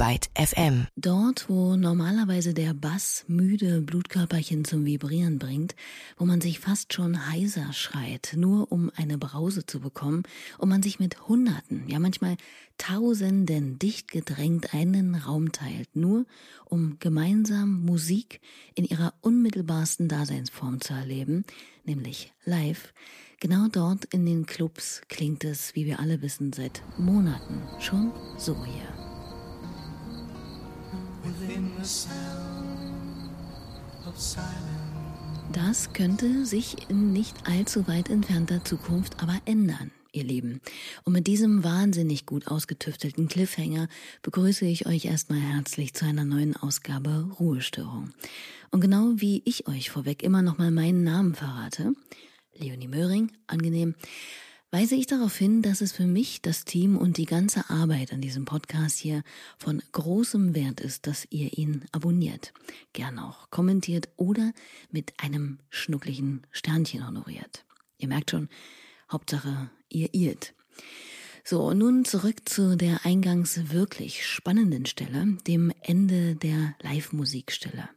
Byte FM. Dort, wo normalerweise der Bass müde Blutkörperchen zum Vibrieren bringt, wo man sich fast schon heiser schreit, nur um eine Brause zu bekommen, und man sich mit Hunderten, ja manchmal Tausenden dicht gedrängt einen Raum teilt, nur um gemeinsam Musik in ihrer unmittelbarsten Daseinsform zu erleben, nämlich live, Genau dort in den Clubs klingt es, wie wir alle wissen, seit Monaten schon so hier. Das könnte sich in nicht allzu weit entfernter Zukunft aber ändern ihr Lieben. Und mit diesem wahnsinnig gut ausgetüftelten Cliffhanger begrüße ich euch erstmal herzlich zu einer neuen Ausgabe Ruhestörung. Und genau wie ich euch vorweg immer nochmal meinen Namen verrate, Leonie Möhring, angenehm, weise ich darauf hin, dass es für mich, das Team und die ganze Arbeit an diesem Podcast hier von großem Wert ist, dass ihr ihn abonniert, gern auch kommentiert oder mit einem schnucklichen Sternchen honoriert. Ihr merkt schon, Hauptsache, ihr irrt. So, nun zurück zu der eingangs wirklich spannenden Stelle, dem Ende der Live-Musikstelle.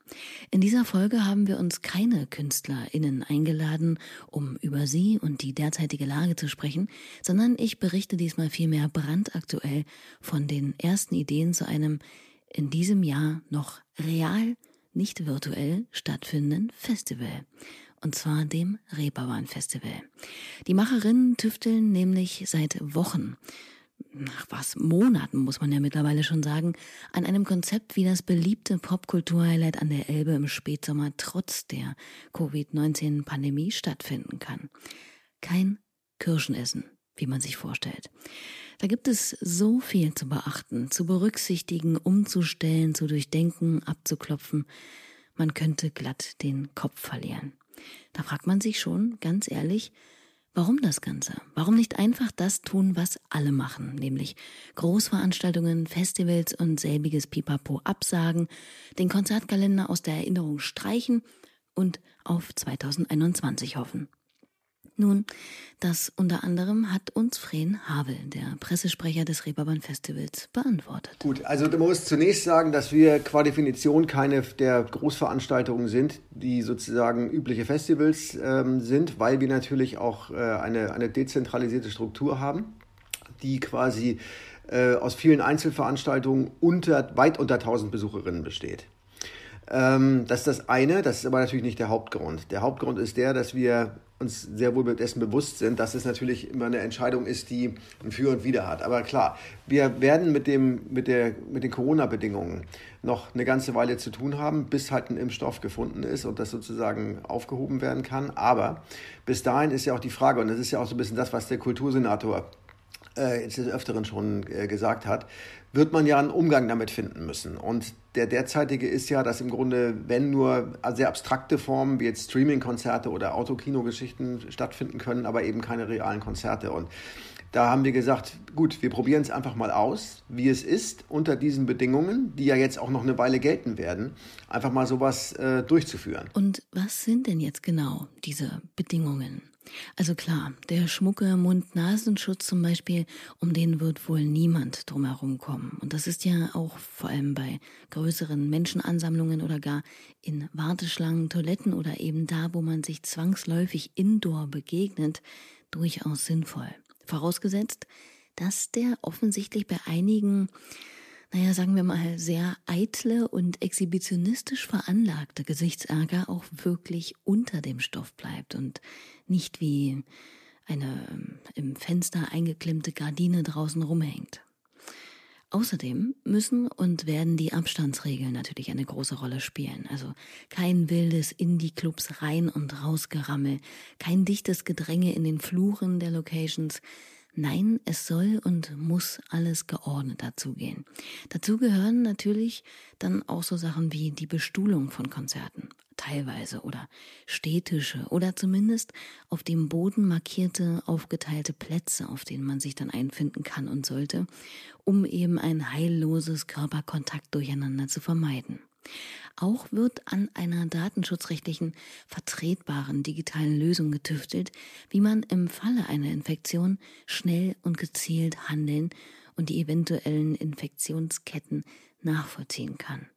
In dieser Folge haben wir uns keine KünstlerInnen eingeladen, um über sie und die derzeitige Lage zu sprechen, sondern ich berichte diesmal vielmehr brandaktuell von den ersten Ideen zu einem in diesem Jahr noch real, nicht virtuell stattfindenden Festival und zwar dem Reeperbahn Festival. Die Macherinnen tüfteln nämlich seit Wochen, nach was Monaten muss man ja mittlerweile schon sagen, an einem Konzept, wie das beliebte Popkultur-Highlight an der Elbe im Spätsommer trotz der Covid-19-Pandemie stattfinden kann. Kein Kirschenessen, wie man sich vorstellt. Da gibt es so viel zu beachten, zu berücksichtigen, umzustellen, zu durchdenken, abzuklopfen. Man könnte glatt den Kopf verlieren. Da fragt man sich schon, ganz ehrlich, warum das Ganze? Warum nicht einfach das tun, was alle machen, nämlich Großveranstaltungen, Festivals und selbiges Pipapo absagen, den Konzertkalender aus der Erinnerung streichen und auf 2021 hoffen? Nun, das unter anderem hat uns Fren Havel, der Pressesprecher des Reeperbahn Festivals, beantwortet. Gut, also man muss zunächst sagen, dass wir qua Definition keine der Großveranstaltungen sind, die sozusagen übliche Festivals ähm, sind, weil wir natürlich auch äh, eine, eine dezentralisierte Struktur haben, die quasi äh, aus vielen Einzelveranstaltungen unter, weit unter 1000 Besucherinnen besteht. Ähm, das ist das eine, das ist aber natürlich nicht der Hauptgrund. Der Hauptgrund ist der, dass wir uns sehr wohl dessen bewusst sind, dass es natürlich immer eine Entscheidung ist, die ein Für und Wider hat. Aber klar, wir werden mit, dem, mit, der, mit den Corona-Bedingungen noch eine ganze Weile zu tun haben, bis halt ein Impfstoff gefunden ist und das sozusagen aufgehoben werden kann. Aber bis dahin ist ja auch die Frage, und das ist ja auch so ein bisschen das, was der Kultursenator äh, jetzt des Öfteren schon äh, gesagt hat, wird man ja einen Umgang damit finden müssen. Und der derzeitige ist ja, dass im Grunde, wenn nur sehr abstrakte Formen wie jetzt Streaming-Konzerte oder Autokino-Geschichten stattfinden können, aber eben keine realen Konzerte. Und da haben wir gesagt, gut, wir probieren es einfach mal aus, wie es ist, unter diesen Bedingungen, die ja jetzt auch noch eine Weile gelten werden, einfach mal sowas äh, durchzuführen. Und was sind denn jetzt genau diese Bedingungen? Also klar, der schmucke Mund-Nasenschutz zum Beispiel, um den wird wohl niemand drumherum kommen. Und das ist ja auch vor allem bei größeren Menschenansammlungen oder gar in Warteschlangen, Toiletten oder eben da, wo man sich zwangsläufig indoor begegnet, durchaus sinnvoll. Vorausgesetzt, dass der offensichtlich bei einigen naja, sagen wir mal, sehr eitle und exhibitionistisch veranlagte Gesichtsärger auch wirklich unter dem Stoff bleibt und nicht wie eine ähm, im Fenster eingeklemmte Gardine draußen rumhängt. Außerdem müssen und werden die Abstandsregeln natürlich eine große Rolle spielen. Also kein wildes Indie-Clubs rein und raus Gerammel, kein dichtes Gedränge in den Fluren der Locations, Nein, es soll und muss alles geordnet dazugehen. Dazu gehören natürlich dann auch so Sachen wie die Bestuhlung von Konzerten, teilweise oder städtische oder zumindest auf dem Boden markierte, aufgeteilte Plätze, auf denen man sich dann einfinden kann und sollte, um eben ein heilloses Körperkontakt durcheinander zu vermeiden. Auch wird an einer datenschutzrechtlichen vertretbaren digitalen Lösung getüftelt, wie man im Falle einer Infektion schnell und gezielt handeln und die eventuellen Infektionsketten nachvollziehen kann.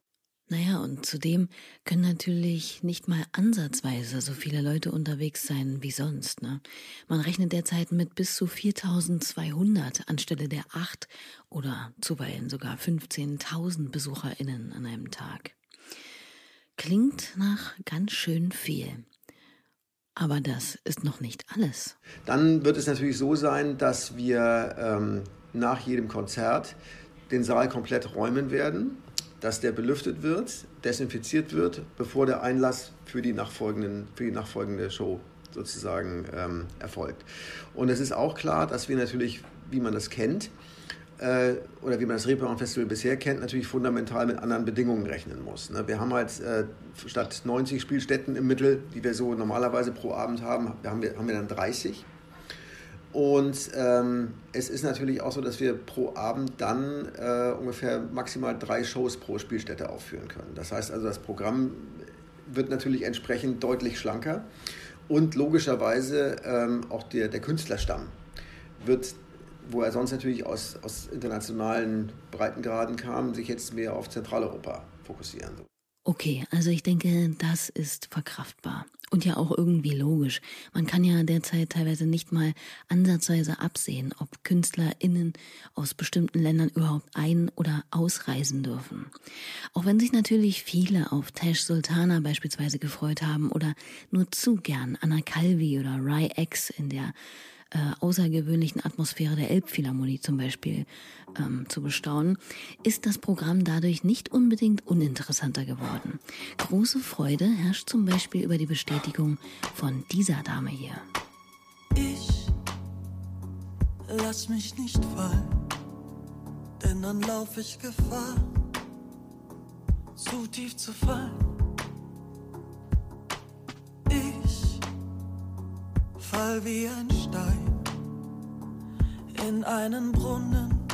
Naja, und zudem können natürlich nicht mal ansatzweise so viele Leute unterwegs sein wie sonst. Ne? Man rechnet derzeit mit bis zu 4200 anstelle der 8 oder zuweilen sogar 15.000 BesucherInnen an einem Tag. Klingt nach ganz schön viel. Aber das ist noch nicht alles. Dann wird es natürlich so sein, dass wir ähm, nach jedem Konzert den Saal komplett räumen werden dass der belüftet wird, desinfiziert wird, bevor der Einlass für die, nachfolgenden, für die nachfolgende Show sozusagen ähm, erfolgt. Und es ist auch klar, dass wir natürlich, wie man das kennt, äh, oder wie man das Reeperbahn Festival bisher kennt, natürlich fundamental mit anderen Bedingungen rechnen muss. Ne? Wir haben halt äh, statt 90 Spielstätten im Mittel, die wir so normalerweise pro Abend haben, haben wir, haben wir dann 30. Und ähm, es ist natürlich auch so, dass wir pro Abend dann äh, ungefähr maximal drei Shows pro Spielstätte aufführen können. Das heißt also, das Programm wird natürlich entsprechend deutlich schlanker und logischerweise ähm, auch der, der Künstlerstamm wird, wo er sonst natürlich aus, aus internationalen Breitengraden kam, sich jetzt mehr auf Zentraleuropa fokussieren. Okay, also ich denke, das ist verkraftbar. Und ja auch irgendwie logisch. Man kann ja derzeit teilweise nicht mal ansatzweise absehen, ob KünstlerInnen aus bestimmten Ländern überhaupt ein- oder ausreisen dürfen. Auch wenn sich natürlich viele auf Tash Sultana beispielsweise gefreut haben oder nur zu gern Anna Calvi oder Rai X in der äh, außergewöhnlichen Atmosphäre der Elbphilharmonie zum Beispiel ähm, zu bestaunen, ist das Programm dadurch nicht unbedingt uninteressanter geworden. Große Freude herrscht zum Beispiel über die Bestätigung von dieser Dame hier. Ich lass mich nicht fallen, denn dann lauf ich Gefahr, zu tief zu fallen. Fall wie ein Stein in einen Brunnen,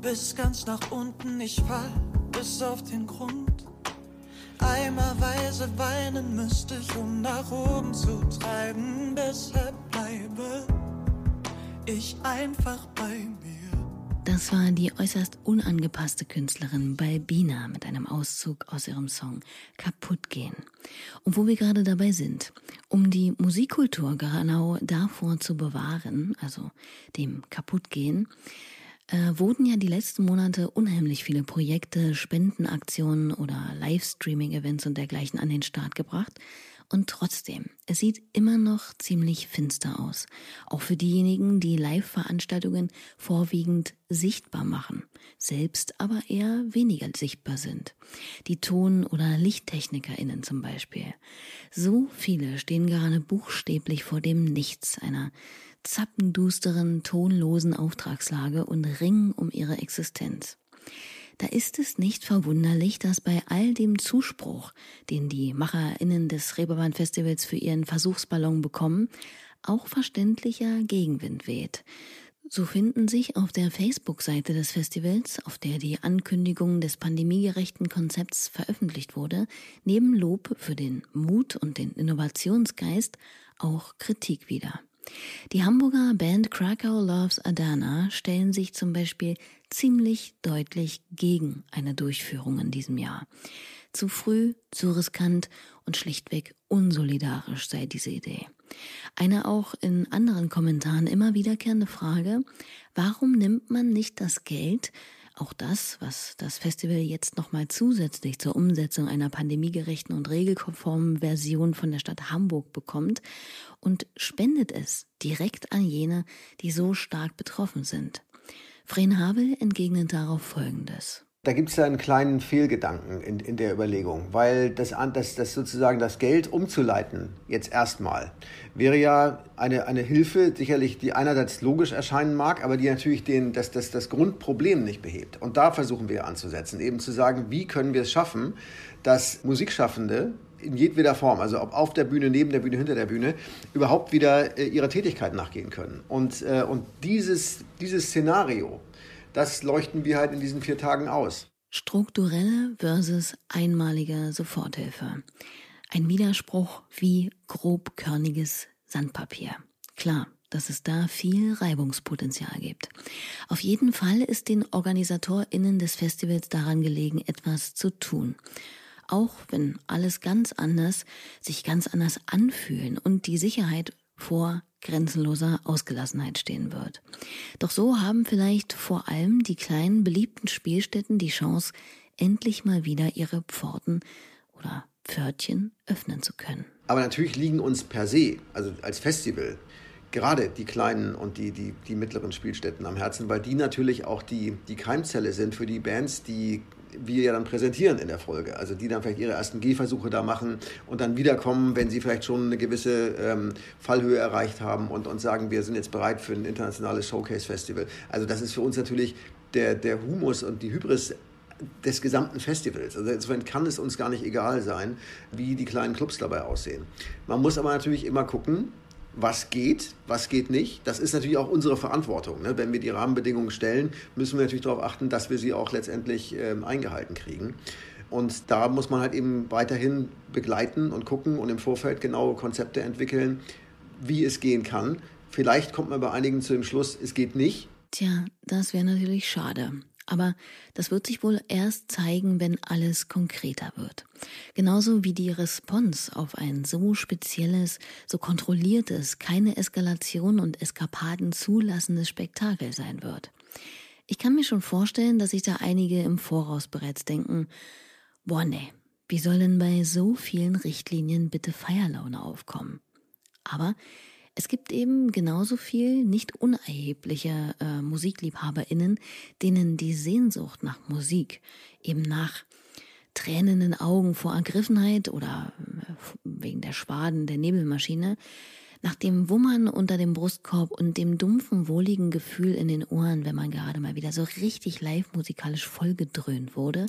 bis ganz nach unten ich fall, bis auf den Grund. Eimerweise weinen müsste ich, um nach oben zu treiben, deshalb bleibe ich einfach bei mir. Das war die äußerst unangepasste Künstlerin Balbina mit einem Auszug aus ihrem Song Kaputt gehen. Und wo wir gerade dabei sind, um die Musikkultur genau davor zu bewahren, also dem Kaputtgehen, äh, wurden ja die letzten Monate unheimlich viele Projekte, Spendenaktionen oder Livestreaming-Events und dergleichen an den Start gebracht, und trotzdem, es sieht immer noch ziemlich finster aus. Auch für diejenigen, die Live-Veranstaltungen vorwiegend sichtbar machen, selbst aber eher weniger sichtbar sind. Die Ton- oder Lichttechnikerinnen zum Beispiel. So viele stehen gerade buchstäblich vor dem Nichts einer zappendusteren, tonlosen Auftragslage und ringen um ihre Existenz da ist es nicht verwunderlich, dass bei all dem Zuspruch, den die MacherInnen des Reeperbahn-Festivals für ihren Versuchsballon bekommen, auch verständlicher Gegenwind weht. So finden sich auf der Facebook-Seite des Festivals, auf der die Ankündigung des pandemiegerechten Konzepts veröffentlicht wurde, neben Lob für den Mut und den Innovationsgeist auch Kritik wieder. Die Hamburger Band Krakow Loves Adana stellen sich zum Beispiel ziemlich deutlich gegen eine Durchführung in diesem Jahr. Zu früh, zu riskant und schlichtweg unsolidarisch sei diese Idee. Eine auch in anderen Kommentaren immer wiederkehrende Frage, warum nimmt man nicht das Geld, auch das, was das Festival jetzt nochmal zusätzlich zur Umsetzung einer pandemiegerechten und regelkonformen Version von der Stadt Hamburg bekommt und spendet es direkt an jene, die so stark betroffen sind. Fren Havel entgegnet darauf Folgendes. Da gibt es einen kleinen Fehlgedanken in, in der Überlegung, weil das, das, das sozusagen das Geld umzuleiten, jetzt erstmal, wäre ja eine, eine Hilfe, sicherlich, die einerseits logisch erscheinen mag, aber die natürlich den, das, das, das Grundproblem nicht behebt. Und da versuchen wir anzusetzen, eben zu sagen, wie können wir es schaffen, dass Musikschaffende in jedweder Form, also ob auf der Bühne, neben der Bühne, hinter der Bühne, überhaupt wieder äh, ihrer Tätigkeit nachgehen können. Und, äh, und dieses, dieses Szenario, das leuchten wir halt in diesen vier Tagen aus. Strukturelle versus einmalige Soforthilfe. Ein Widerspruch wie grobkörniges Sandpapier. Klar, dass es da viel Reibungspotenzial gibt. Auf jeden Fall ist den OrganisatorInnen des Festivals daran gelegen, etwas zu tun. Auch wenn alles ganz anders, sich ganz anders anfühlen und die Sicherheit vor grenzenloser Ausgelassenheit stehen wird. Doch so haben vielleicht vor allem die kleinen beliebten Spielstätten die Chance, endlich mal wieder ihre Pforten oder Pförtchen öffnen zu können. Aber natürlich liegen uns per se, also als Festival, gerade die kleinen und die, die, die mittleren Spielstätten am Herzen, weil die natürlich auch die, die Keimzelle sind für die Bands, die wir ja dann präsentieren in der Folge. Also die dann vielleicht ihre ersten Gehversuche da machen und dann wiederkommen, wenn sie vielleicht schon eine gewisse ähm, Fallhöhe erreicht haben und, und sagen, wir sind jetzt bereit für ein internationales Showcase-Festival. Also das ist für uns natürlich der, der Humus und die Hybris des gesamten Festivals. Also insofern kann es uns gar nicht egal sein, wie die kleinen Clubs dabei aussehen. Man muss aber natürlich immer gucken, was geht, was geht nicht. Das ist natürlich auch unsere Verantwortung. Ne? Wenn wir die Rahmenbedingungen stellen, müssen wir natürlich darauf achten, dass wir sie auch letztendlich ähm, eingehalten kriegen. Und da muss man halt eben weiterhin begleiten und gucken und im Vorfeld genaue Konzepte entwickeln, wie es gehen kann. Vielleicht kommt man bei einigen zu dem Schluss, es geht nicht. Tja, das wäre natürlich schade. Aber das wird sich wohl erst zeigen, wenn alles konkreter wird. Genauso wie die Response auf ein so spezielles, so kontrolliertes, keine Eskalation und Eskapaden zulassendes Spektakel sein wird. Ich kann mir schon vorstellen, dass sich da einige im Voraus bereits denken, boah nee, wie soll denn bei so vielen Richtlinien bitte Feierlaune aufkommen? Aber es gibt eben genauso viel nicht unerhebliche äh, MusikliebhaberInnen, denen die Sehnsucht nach Musik, eben nach tränenden Augen vor Ergriffenheit oder äh, wegen der Schwaden der Nebelmaschine, nach dem Wummern unter dem Brustkorb und dem dumpfen, wohligen Gefühl in den Ohren, wenn man gerade mal wieder so richtig live musikalisch vollgedröhnt wurde,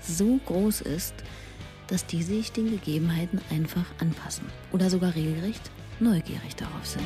so groß ist, dass die sich den Gegebenheiten einfach anpassen. Oder sogar regelrecht neugierig darauf sind.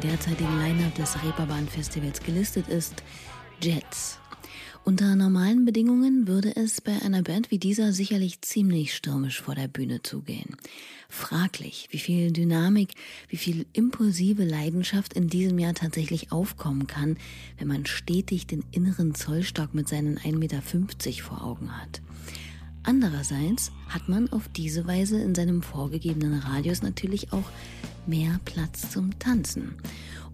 Derzeitigen Line-Up des Reeperbahn-Festivals gelistet ist, Jets. Unter normalen Bedingungen würde es bei einer Band wie dieser sicherlich ziemlich stürmisch vor der Bühne zugehen. Fraglich, wie viel Dynamik, wie viel impulsive Leidenschaft in diesem Jahr tatsächlich aufkommen kann, wenn man stetig den inneren Zollstock mit seinen 1,50 Meter vor Augen hat. Andererseits hat man auf diese Weise in seinem vorgegebenen Radius natürlich auch mehr Platz zum Tanzen.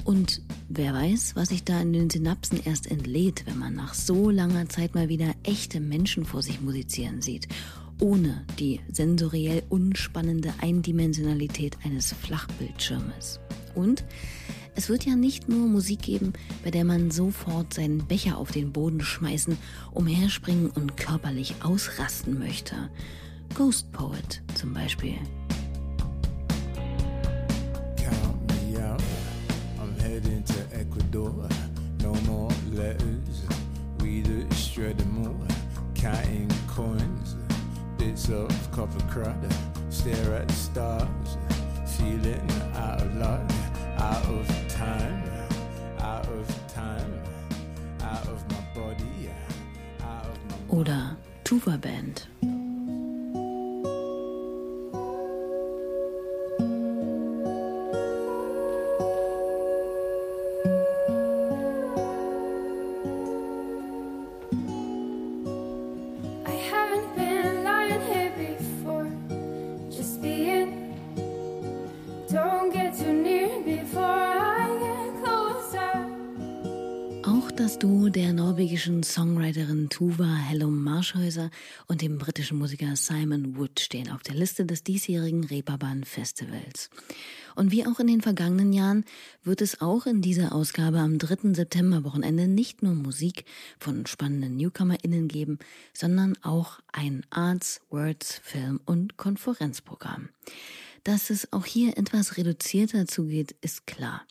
Und wer weiß, was sich da in den Synapsen erst entlädt, wenn man nach so langer Zeit mal wieder echte Menschen vor sich musizieren sieht, ohne die sensoriell unspannende Eindimensionalität eines Flachbildschirmes. Und es wird ja nicht nur Musik geben, bei der man sofort seinen Becher auf den Boden schmeißen, umherspringen und körperlich ausrasten möchte. Ghost Poet zum Beispiel. Of copper crud. Stare at the stars, feeling out of luck, out of time, out of time, out of my body, out of my. Oder Tuva Band. Der norwegischen Songwriterin Tuva Hellum Marschhäuser und dem britischen Musiker Simon Wood stehen auf der Liste des diesjährigen Reeperbahn Festivals. Und wie auch in den vergangenen Jahren wird es auch in dieser Ausgabe am 3. September-Wochenende nicht nur Musik von spannenden NewcomerInnen geben, sondern auch ein Arts, Words, Film und Konferenzprogramm. Dass es auch hier etwas reduzierter zugeht, ist klar.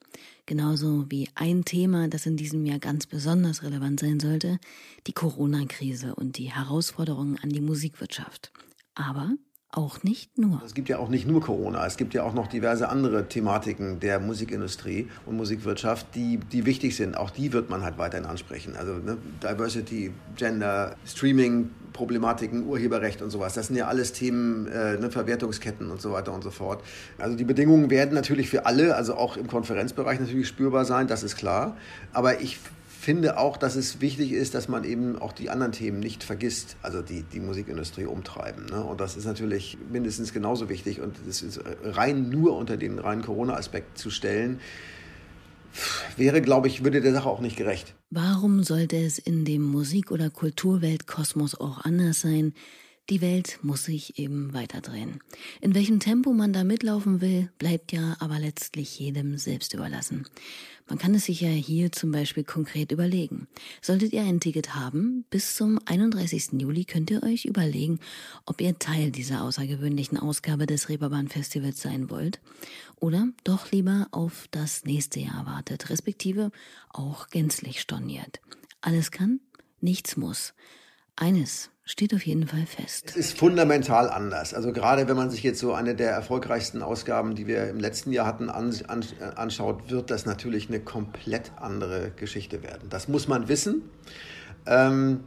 Genauso wie ein Thema, das in diesem Jahr ganz besonders relevant sein sollte, die Corona-Krise und die Herausforderungen an die Musikwirtschaft. Aber auch nicht nur. Es gibt ja auch nicht nur Corona, es gibt ja auch noch diverse andere Thematiken der Musikindustrie und Musikwirtschaft, die, die wichtig sind. Auch die wird man halt weiterhin ansprechen. Also ne, Diversity, Gender, Streaming, Problematiken, Urheberrecht und sowas. Das sind ja alles Themen, äh, ne, Verwertungsketten und so weiter und so fort. Also die Bedingungen werden natürlich für alle, also auch im Konferenzbereich natürlich spürbar sein, das ist klar. Aber ich finde auch, dass es wichtig ist, dass man eben auch die anderen Themen nicht vergisst, also die die Musikindustrie umtreiben. Ne? Und das ist natürlich mindestens genauso wichtig und das ist rein nur unter den reinen Corona-Aspekt zu stellen, wäre, glaube ich, würde der Sache auch nicht gerecht. Warum sollte es in dem Musik- oder Kulturweltkosmos auch anders sein? Die Welt muss sich eben weiterdrehen. In welchem Tempo man da mitlaufen will, bleibt ja aber letztlich jedem selbst überlassen. Man kann es sich ja hier zum Beispiel konkret überlegen. Solltet ihr ein Ticket haben, bis zum 31. Juli könnt ihr euch überlegen, ob ihr Teil dieser außergewöhnlichen Ausgabe des Reeperbahn Festivals sein wollt oder doch lieber auf das nächste Jahr wartet, respektive auch gänzlich storniert. Alles kann, nichts muss. Eines steht auf jeden Fall fest. Es ist fundamental anders. Also gerade wenn man sich jetzt so eine der erfolgreichsten Ausgaben, die wir im letzten Jahr hatten, an, an, anschaut, wird das natürlich eine komplett andere Geschichte werden. Das muss man wissen. Ähm,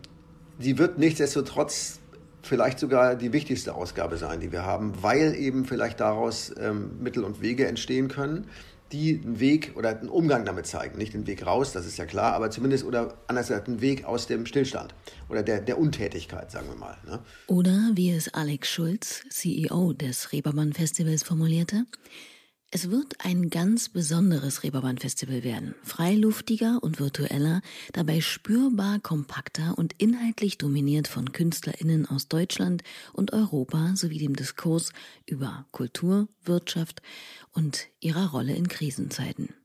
die wird nichtsdestotrotz vielleicht sogar die wichtigste Ausgabe sein, die wir haben, weil eben vielleicht daraus ähm, Mittel und Wege entstehen können die einen Weg oder einen Umgang damit zeigen. Nicht den Weg raus, das ist ja klar, aber zumindest oder anders gesagt einen Weg aus dem Stillstand oder der, der Untätigkeit, sagen wir mal. Ne? Oder wie es Alex Schulz, CEO des Reeperbahn Festivals, formulierte, es wird ein ganz besonderes Reeperbahn-Festival werden. Freiluftiger und virtueller, dabei spürbar kompakter und inhaltlich dominiert von KünstlerInnen aus Deutschland und Europa sowie dem Diskurs über Kultur, Wirtschaft und ihrer Rolle in Krisenzeiten.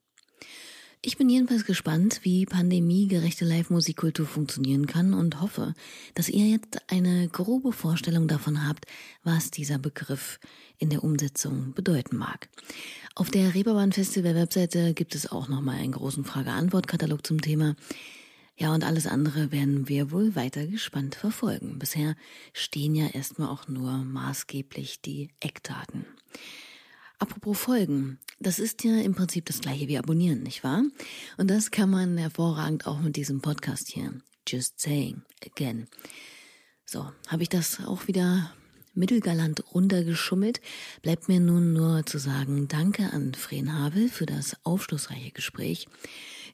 Ich bin jedenfalls gespannt, wie pandemiegerechte Live-Musikkultur funktionieren kann und hoffe, dass ihr jetzt eine grobe Vorstellung davon habt, was dieser Begriff in der Umsetzung bedeuten mag. Auf der Reeperbahn Festival Webseite gibt es auch nochmal einen großen Frage-Antwort-Katalog zum Thema. Ja, und alles andere werden wir wohl weiter gespannt verfolgen. Bisher stehen ja erstmal auch nur maßgeblich die Eckdaten. Apropos Folgen, das ist ja im Prinzip das gleiche wie abonnieren, nicht wahr? Und das kann man hervorragend auch mit diesem Podcast hier. Just saying again. So, habe ich das auch wieder mittelgalant runtergeschummelt. Bleibt mir nun nur zu sagen, danke an Fren Havel für das aufschlussreiche Gespräch.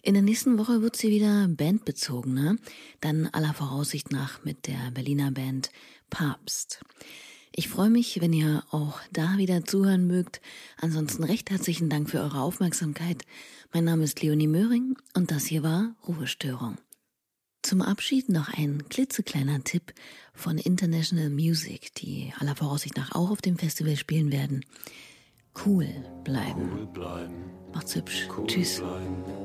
In der nächsten Woche wird sie wieder bandbezogener, dann aller Voraussicht nach mit der Berliner Band Papst. Ich freue mich, wenn ihr auch da wieder zuhören mögt. Ansonsten recht herzlichen Dank für eure Aufmerksamkeit. Mein Name ist Leonie Möhring und das hier war Ruhestörung. Zum Abschied noch ein klitzekleiner Tipp von International Music, die aller Voraussicht nach auch auf dem Festival spielen werden. Cool bleiben. Cool bleiben. Macht's hübsch. Cool Tschüss. Bleiben.